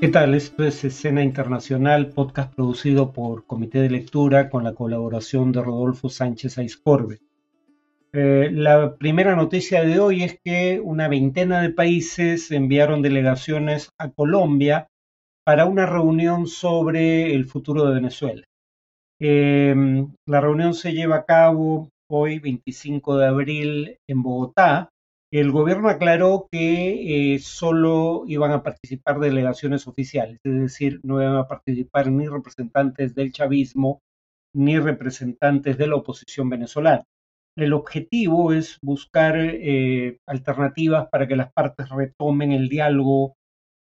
¿Qué tal? Esto es Escena Internacional, podcast producido por Comité de Lectura con la colaboración de Rodolfo Sánchez Aiscorbe. Eh, la primera noticia de hoy es que una veintena de países enviaron delegaciones a Colombia para una reunión sobre el futuro de Venezuela. Eh, la reunión se lleva a cabo hoy, 25 de abril, en Bogotá, el gobierno aclaró que eh, solo iban a participar delegaciones oficiales, es decir, no iban a participar ni representantes del chavismo ni representantes de la oposición venezolana. El objetivo es buscar eh, alternativas para que las partes retomen el diálogo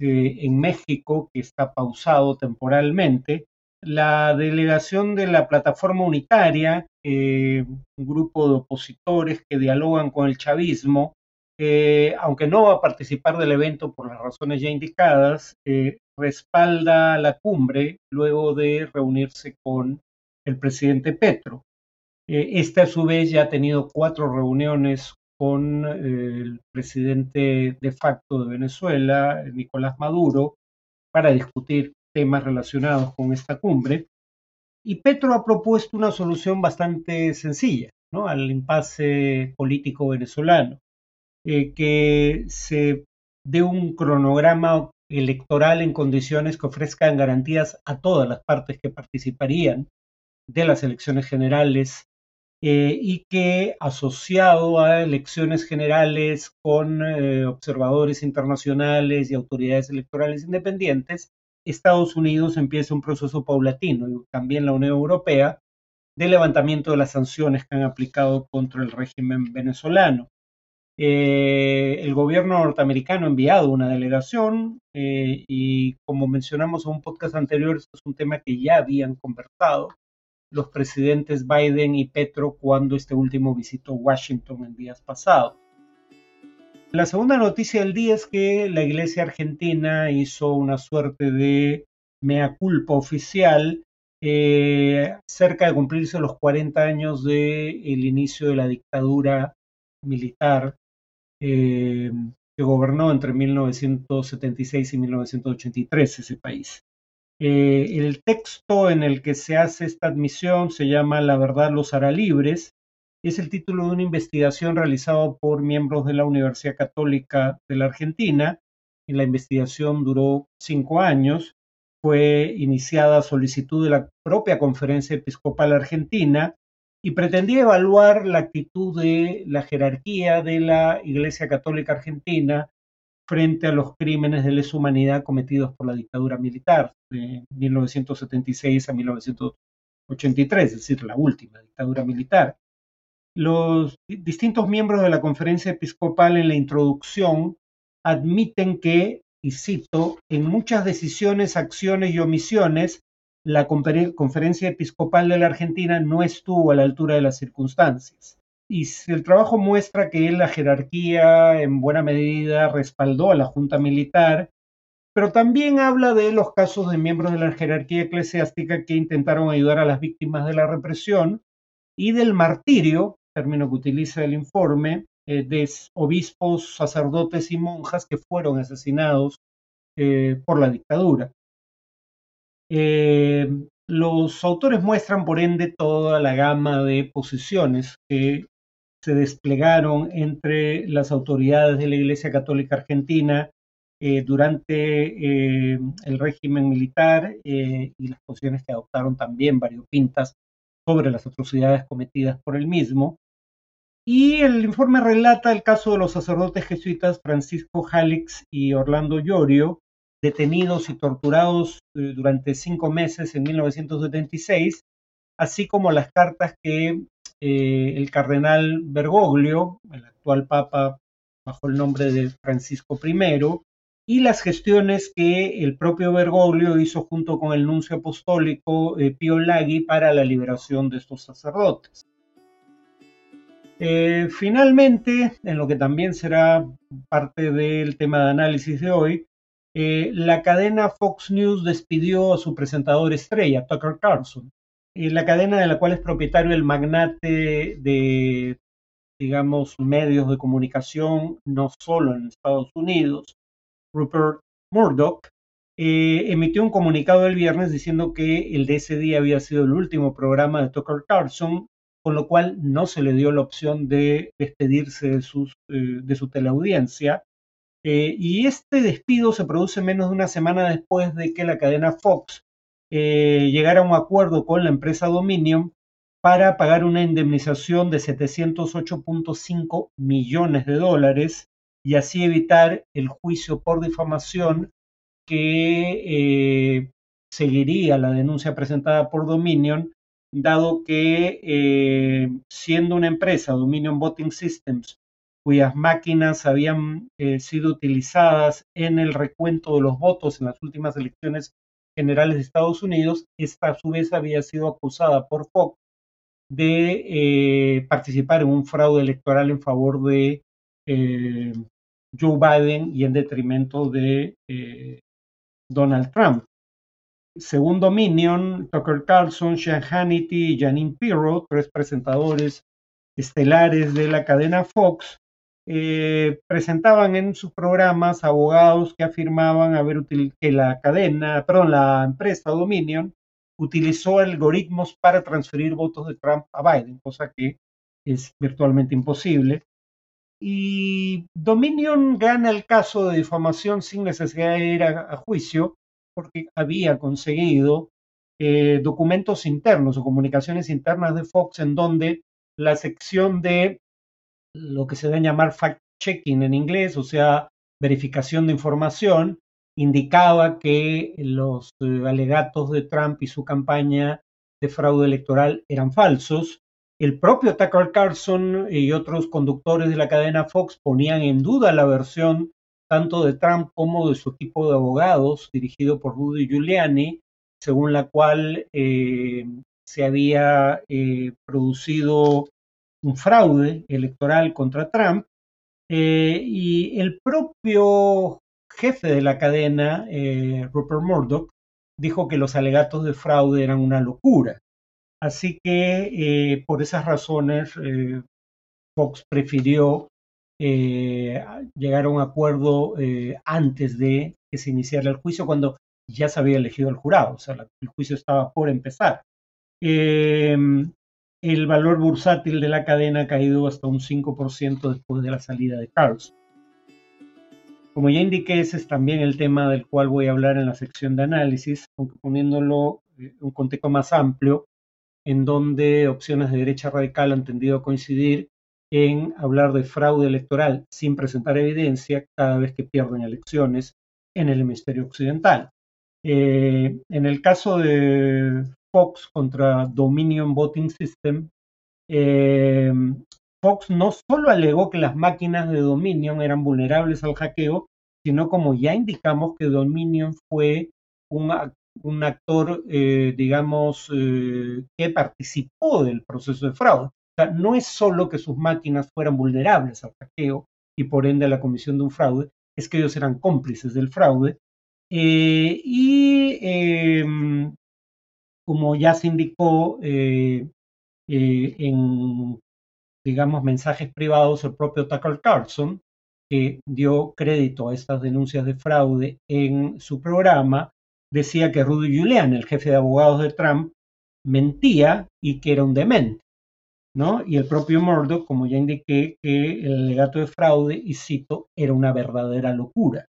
eh, en México, que está pausado temporalmente. La delegación de la plataforma unitaria, un grupo de opositores que dialogan con el chavismo, eh, aunque no va a participar del evento por las razones ya indicadas, eh, respalda la cumbre luego de reunirse con el presidente Petro. Eh, este a su vez ya ha tenido cuatro reuniones con el presidente de facto de Venezuela, Nicolás Maduro, para discutir temas relacionados con esta cumbre. Y Petro ha propuesto una solución bastante sencilla al impasse político venezolano. Eh, que se dé un cronograma electoral en condiciones que ofrezcan garantías a todas las partes que participarían de las elecciones generales eh, y que asociado a elecciones generales con eh, observadores internacionales y autoridades electorales independientes, Estados Unidos empieza un proceso paulatino y también la Unión Europea de levantamiento de las sanciones que han aplicado contra el régimen venezolano. Eh, el gobierno norteamericano ha enviado una delegación eh, y como mencionamos en un podcast anterior, es un tema que ya habían conversado los presidentes Biden y Petro cuando este último visitó Washington en días pasados. La segunda noticia del día es que la Iglesia Argentina hizo una suerte de mea culpa oficial eh, cerca de cumplirse los 40 años del inicio de la dictadura militar eh, que gobernó entre 1976 y 1983 ese país. Eh, el texto en el que se hace esta admisión se llama La verdad los hará libres. Es el título de una investigación realizada por miembros de la Universidad Católica de la Argentina. Y la investigación duró cinco años. Fue iniciada a solicitud de la propia Conferencia Episcopal Argentina y pretendía evaluar la actitud de la jerarquía de la Iglesia Católica Argentina frente a los crímenes de lesa humanidad cometidos por la dictadura militar de 1976 a 1983, es decir, la última dictadura militar. Los distintos miembros de la conferencia episcopal en la introducción admiten que, y cito, en muchas decisiones, acciones y omisiones la Conferencia Episcopal de la Argentina no estuvo a la altura de las circunstancias. Y el trabajo muestra que la jerarquía en buena medida respaldó a la Junta Militar, pero también habla de los casos de miembros de la jerarquía eclesiástica que intentaron ayudar a las víctimas de la represión y del martirio, término que utiliza el informe, eh, de obispos, sacerdotes y monjas que fueron asesinados eh, por la dictadura. Eh, los autores muestran, por ende, toda la gama de posiciones que se desplegaron entre las autoridades de la Iglesia Católica Argentina eh, durante eh, el régimen militar y las posiciones que adoptaron también variopintas sobre las atrocidades cometidas por el mismo. Y el informe relata el caso de los sacerdotes jesuitas Francisco Jalix y Orlando Llorio, detenidos y torturados eh, durante cinco meses en 1976, así como las cartas que eh, el cardenal Bergoglio, el actual papa bajo el nombre de Francisco I, y las gestiones que el propio Bergoglio hizo junto con el nuncio apostólico eh, Pio Laghi para la liberación de estos sacerdotes. finalmente, en lo que también será parte del tema de análisis de hoy, eh, la cadena Fox News despidió a su presentador estrella, Tucker Carlson, eh, la cadena de la cual es propietario el magnate de, digamos, medios de comunicación, no solo en Estados Unidos, Rupert Murdoch, eh, emitió un comunicado el viernes diciendo que el de ese día había sido el último programa de Tucker Carlson, con lo cual no se le dio la opción de despedirse de, eh, de su teleaudiencia. Eh, y este despido se produce menos de una semana después de que la cadena Fox llegara a un acuerdo con la empresa Dominion para pagar una indemnización de 708.5 millones de dólares y así evitar el juicio por difamación que eh, seguiría la denuncia presentada por Dominion, dado que eh, siendo una empresa, Dominion Voting Systems, cuyas máquinas habían eh, sido utilizadas en el recuento de los votos en las últimas elecciones generales de Estados Unidos, esta a su vez había sido acusada por Fox de participar en un fraude electoral en favor de Joe Biden y en detrimento de Donald Trump. Según Dominion, Tucker Carlson, Sean Hannity y Janine Pirro, tres presentadores estelares de la cadena Fox, eh, presentaban en sus programas abogados que afirmaban haber que la cadena, perdón, la empresa Dominion utilizó algoritmos para transferir votos de Trump a Biden, cosa que es virtualmente imposible. Y Dominion gana el caso de difamación sin necesidad de ir a, juicio porque había conseguido eh, documentos internos o comunicaciones internas de Fox en donde la sección de lo que se debe llamar fact-checking en inglés, o sea, verificación de información, indicaba que los eh, alegatos de Trump y su campaña de fraude electoral eran falsos. El propio Tucker Carlson y otros conductores de la cadena Fox ponían en duda la versión tanto de Trump como de su equipo de abogados, dirigido por Rudy Giuliani, según la cual eh, se había eh, producido un fraude electoral contra Trump. Eh, y el propio jefe de la cadena, Rupert Murdoch, dijo que los alegatos de fraude eran una locura. Así que eh, por esas razones eh, Fox prefirió eh, llegar a un acuerdo antes de que se iniciara el juicio, cuando ya se había elegido el jurado, o sea, el juicio estaba por empezar. Em, el valor bursátil de la cadena ha caído hasta un 5% después de la salida de Carlson. Como ya indiqué, ese es también el tema del cual voy a hablar en la sección de análisis, aunque poniéndolo en un contexto más amplio, en donde opciones de derecha radical han tendido a coincidir en hablar de fraude electoral sin presentar evidencia cada vez que pierden elecciones en el hemisferio occidental. Eh, en el caso de Fox contra Dominion Voting System, eh, Fox no solo alegó que las máquinas de Dominion eran vulnerables al hackeo, sino como ya indicamos que Dominion fue un un actor, eh, digamos, eh, que participó del proceso de fraude. O sea, no es solo que sus máquinas fueran vulnerables al hackeo y por ende a la comisión de un fraude, es que ellos eran cómplices del fraude. Eh, y em, como ya se indicó en, digamos, mensajes privados, el propio Tucker Carlson, que dio crédito a estas denuncias de fraude en su programa, decía que Rudy Giuliani, el jefe de abogados de Trump, mentía y que era un demente. ¿no? Y el propio Murdoch, como ya indiqué, que el alegato de fraude, y cito, era una verdadera locura.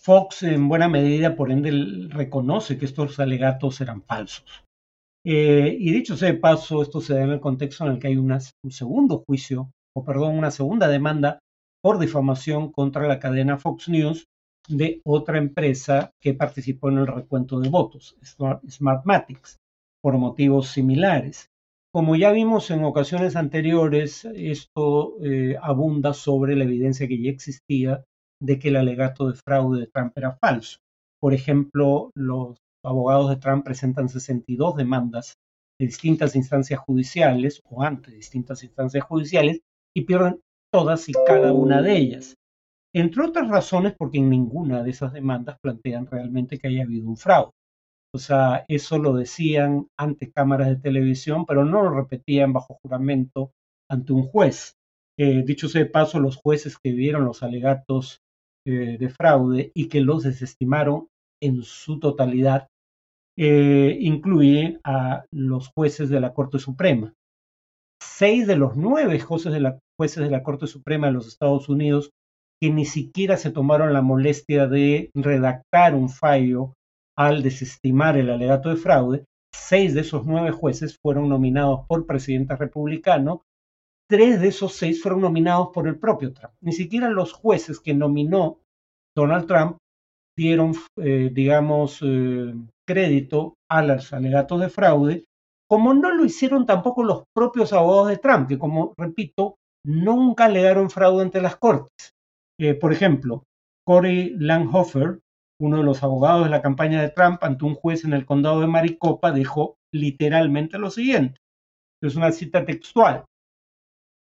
Fox, en buena medida, por ende, reconoce que estos alegatos eran falsos. Eh, y dicho sea de paso, esto se da en el contexto en el que hay un segundo juicio, o perdón, una segunda demanda por difamación contra la cadena Fox News, de otra empresa que participó en el recuento de votos, Smartmatics, por motivos similares. Como ya vimos en ocasiones anteriores, esto eh, abunda sobre la evidencia que ya existía de que el alegato de fraude de Trump era falso. Por ejemplo, los abogados de Trump presentan 62 demandas de distintas instancias judiciales o ante distintas instancias judiciales y pierden todas y cada una de ellas entre otras razones porque en ninguna de esas demandas plantean realmente que haya habido un fraude. O sea, eso lo decían ante cámaras de televisión, pero no lo repetían bajo juramento ante un juez. Eh, dicho sea de paso, los jueces que vieron los alegatos eh, de fraude y que los desestimaron en su totalidad eh, incluye a los jueces de la Corte Suprema. Seis de los nueve jueces de, la, Corte Suprema de los Estados Unidos que ni siquiera se tomaron la molestia de redactar un fallo al desestimar el alegato de fraude, seis de esos nueve jueces fueron nominados por presidente republicano, tres de esos seis fueron nominados por el propio Trump. Ni siquiera los jueces que nominó Donald Trump dieron, eh, digamos, eh, crédito a los alegatos de fraude, como no lo hicieron tampoco los propios abogados de Trump, que como repito, nunca alegaron fraude ante las cortes. Eh, por ejemplo, Corey Langhofer, uno de los abogados de la campaña de Trump ante un juez en el condado de Maricopa, dijo literalmente lo siguiente. Es una cita textual.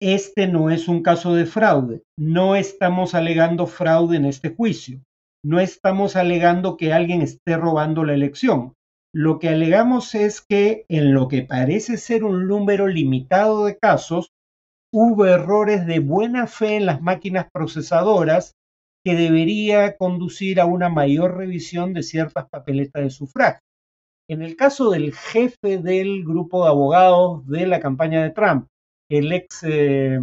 Este no es un caso de fraude. No estamos alegando fraude en este juicio. No estamos alegando que alguien esté robando la elección. Lo que alegamos es que en lo que parece ser un número limitado de casos, hubo errores de buena fe en las máquinas procesadoras que debería conducir a una mayor revisión de ciertas papeletas de sufragio. En el caso del jefe del grupo de abogados de la campaña de Trump, el ex eh,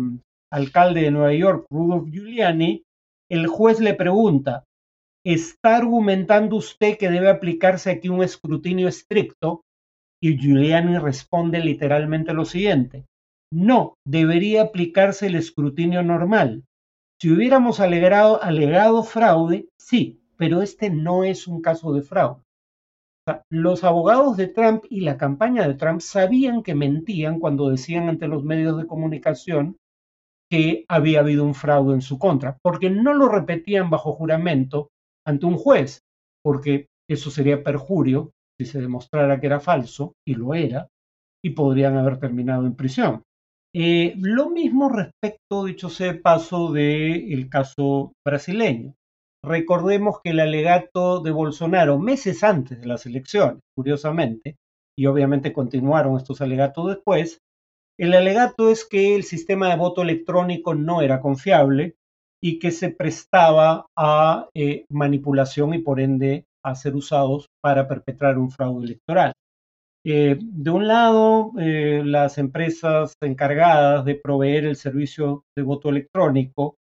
alcalde de Nueva York, Rudolph Giuliani, el juez le pregunta, ¿está argumentando usted que debe aplicarse aquí un escrutinio estricto? Y Giuliani responde literalmente lo siguiente, no, debería aplicarse el escrutinio normal. Si hubiéramos alegado, alegado fraude, sí, pero este no es un caso de fraude. los abogados de Trump y la campaña de Trump sabían que mentían cuando decían ante los medios de comunicación que había habido un fraude en su contra, porque no lo repetían bajo juramento ante un juez, porque eso sería perjurio si se demostrara que era falso, y lo era, y podrían haber terminado en prisión. Eh, lo mismo respecto, dicho sea de paso, del caso brasileño. Recordemos que el alegato de Bolsonaro, meses antes de las elecciones, curiosamente, y obviamente continuaron estos alegatos después, el alegato es que el sistema de voto electrónico no era confiable y que se prestaba a eh, manipulación y por ende a ser usados para perpetrar un fraude electoral. Eh, de un lado, eh, las empresas encargadas de proveer el servicio de voto electrónico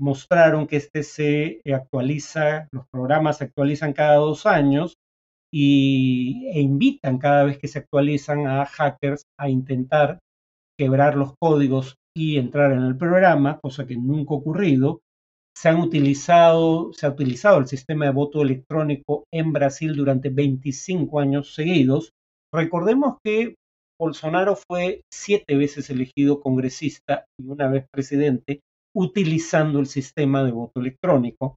mostraron que este se actualiza, los programas se actualizan cada dos años y, e invitan cada vez que se actualizan a hackers a intentar quebrar los códigos y entrar en el programa, cosa que nunca ha ocurrido se han utilizado, se ha utilizado el sistema de voto electrónico en Brasil durante 25 años seguidos. Recordemos que Bolsonaro fue siete veces elegido congresista y una vez presidente utilizando el sistema de voto electrónico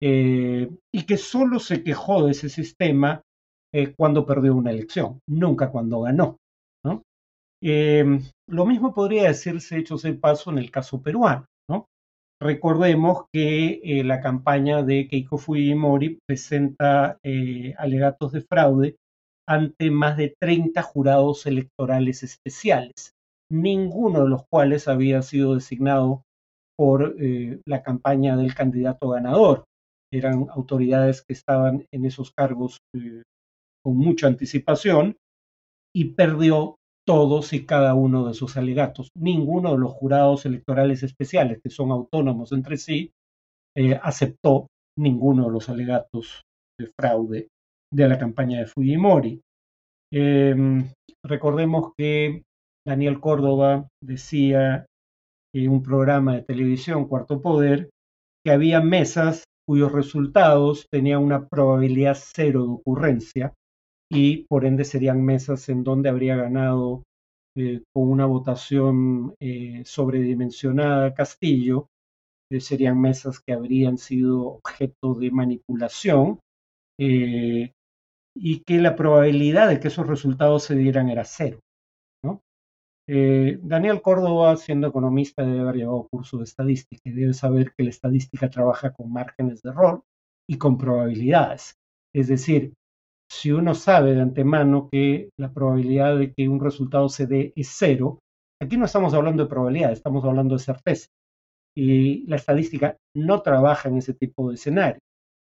eh, y que solo se quejó de ese sistema eh, cuando perdió una elección, nunca cuando ganó. Eh, lo mismo podría decirse, hecho ese paso, en el caso peruano. Recordemos que eh, la campaña de Keiko Fujimori presenta eh, alegatos de fraude ante más de 30 jurados electorales especiales, ninguno de los cuales había sido designado por eh, la campaña del candidato ganador. Eran autoridades que estaban en esos cargos con mucha anticipación y perdió todos y cada uno de sus alegatos. Ninguno de los jurados electorales especiales, que son autónomos entre sí, eh, aceptó ninguno de los alegatos de fraude de la campaña de Fujimori. Em, recordemos que Daniel Córdoba decía en un programa de televisión, Cuarto Poder, que había mesas cuyos resultados tenían una probabilidad cero de ocurrencia y por ende serían mesas en donde habría ganado eh, con una votación eh, sobredimensionada Castillo, eh, serían mesas que habrían sido objeto de manipulación y que la probabilidad de que esos resultados se dieran era cero. Daniel Córdoba, siendo economista, debe haber llevado curso de estadística y debe saber que la estadística trabaja con márgenes de error y con probabilidades. Es decir, si uno sabe de antemano que la probabilidad de que un resultado se dé es cero, aquí no estamos hablando de probabilidad, estamos hablando de certeza. Y la estadística no trabaja en ese tipo de escenario.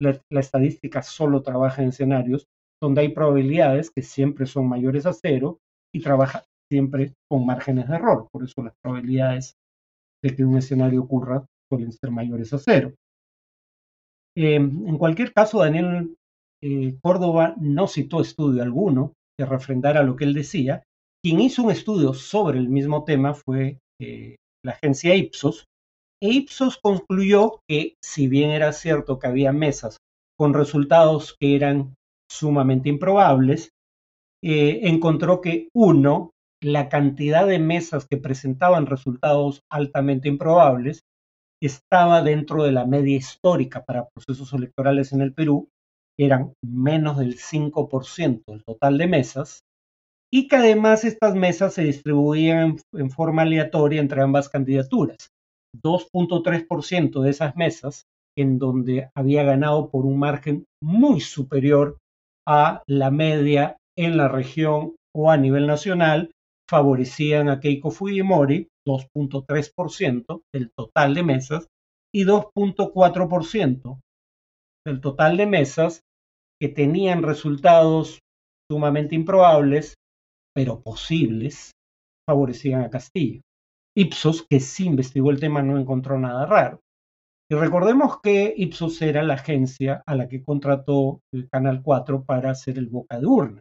la, estadística solo trabaja en escenarios donde hay probabilidades que siempre son mayores a cero y trabaja siempre con márgenes de error. Por eso las probabilidades de que un escenario ocurra suelen ser mayores a cero. Em, en cualquier caso, Daniel eh, Córdoba no citó estudio alguno que refrendara lo que él decía. Quien hizo un estudio sobre el mismo tema fue eh, la agencia Ipsos, e Ipsos concluyó que si bien era cierto que había mesas con resultados que eran sumamente improbables, eh, encontró que uno, la cantidad de mesas que presentaban resultados altamente improbables estaba dentro de la media histórica para procesos electorales en el Perú, eran menos del 5% del total de mesas, y que además estas mesas se distribuían en forma aleatoria entre ambas candidaturas. 2.3% de esas mesas en donde había ganado por un margen muy superior a la media en la región o a nivel nacional, favorecían a Keiko Fujimori, 2.3% del total de mesas, y 2.4% del total de mesas que tenían resultados sumamente improbables, pero posibles, favorecían a Castillo. Ipsos, que sí investigó el tema, no encontró nada raro. Y recordemos que Ipsos era la agencia a la que contrató el Canal 4 para hacer el boca de urna.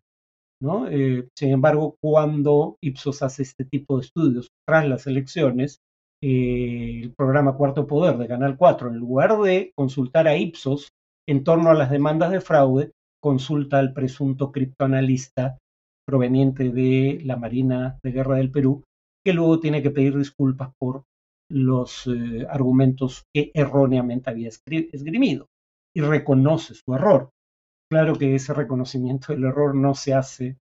Eh, sin embargo, cuando Ipsos hace este tipo de estudios tras las elecciones, eh, el programa Cuarto Poder de Canal 4, en lugar de consultar a Ipsos en torno a las demandas de fraude, consulta al presunto criptoanalista proveniente de la Marina de Guerra del Perú, que luego tiene que pedir disculpas por los eh, argumentos que erróneamente había esgrimido y reconoce su error. Claro que ese reconocimiento del error no se hace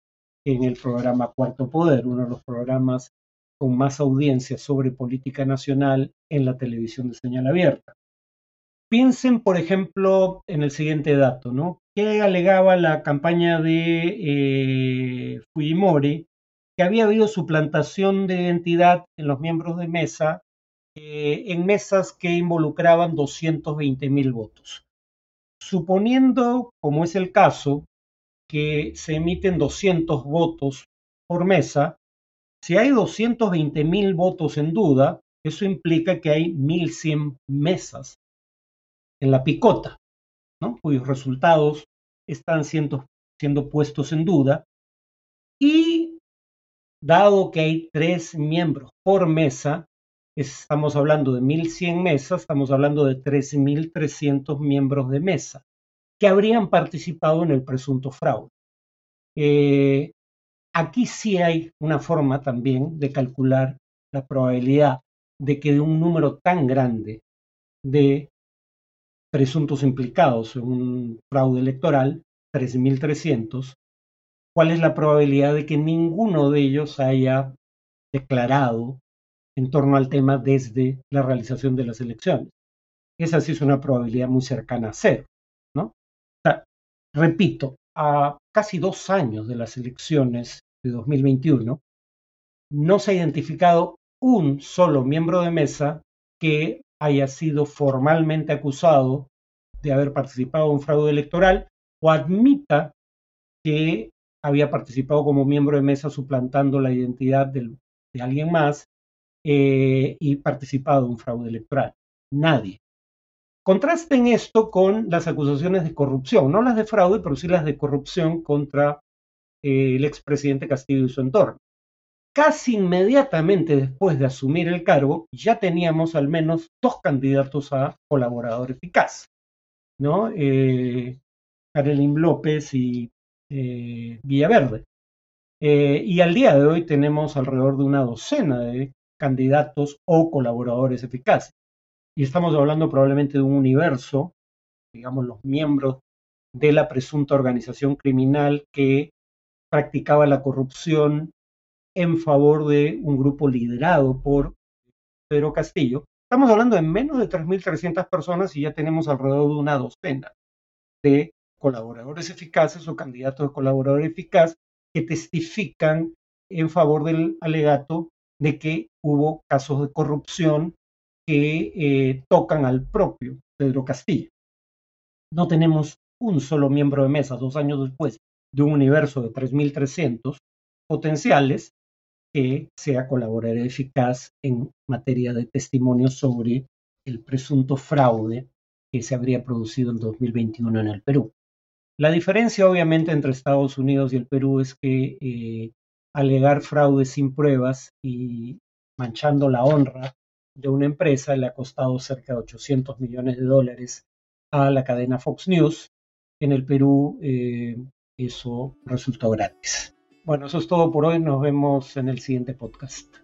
en el programa Cuarto Poder, uno de los programas con más audiencia sobre política nacional en la televisión de señal abierta. Piensen, por ejemplo, en el siguiente dato, ¿no? ¿Qué alegaba la campaña de eh, Fujimori? Que había habido suplantación de identidad en los miembros de mesa eh, en mesas que involucraban 220 mil votos. Suponiendo, como es el caso, que se emiten 200 votos por mesa, si hay 220 mil votos en duda, eso implica que hay 1.100 mesas en la picota, cuyos resultados están siendo, siendo puestos en duda. Y dado que hay tres miembros por mesa, estamos hablando de 1.100 mesas, estamos hablando de 13.300 miembros de mesa que habrían participado en el presunto fraude. Eh, aquí sí hay una forma también de calcular la probabilidad de que de un número tan grande de presuntos implicados en un fraude electoral, 13.300, ¿cuál es la probabilidad de que ninguno de ellos haya declarado en torno al tema desde la realización de las elecciones? Esa sí es una probabilidad muy cercana a cero, ¿no? repito, a casi dos años de las elecciones de 2021, no se ha identificado un solo miembro de mesa que haya sido formalmente acusado de haber participado en un fraude electoral o admita que había participado como miembro de mesa suplantando la identidad de alguien más eh, y participado en un fraude electoral. Nadie. Contrasten esto con las acusaciones de corrupción, no las de fraude, pero sí las de corrupción contra eh, el expresidente Castillo y su entorno casi inmediatamente después de asumir el cargo, ya teníamos al menos dos candidatos a colaborador eficaz, ¿no? Eh, López y eh, Villaverde. Eh, y al día de hoy tenemos alrededor de una docena de candidatos o colaboradores eficaces. Y estamos hablando probablemente de un universo, digamos, los miembros de la presunta organización criminal que practicaba la corrupción en favor de un grupo liderado por Pedro Castillo. Estamos hablando de menos de 3.300 personas y ya tenemos alrededor de una docena de colaboradores eficaces o candidatos de colaborador eficaz que testifican en favor del alegato de que hubo casos de corrupción que eh, tocan al propio Pedro Castillo. no tenemos un solo miembro de mesa dos años después de un universo de 3.300 potenciales que sea colaborador eficaz en materia de testimonios sobre el presunto fraude que se habría producido en 2021 en el Perú. La diferencia obviamente entre Estados Unidos y el Perú es que eh, alegar fraude sin pruebas y manchando la honra de una empresa le ha costado cerca de 800 millones de dólares a la cadena Fox News. En el Perú eh, eso resultó gratis. Bueno, eso es todo por hoy. Nos vemos en el siguiente podcast.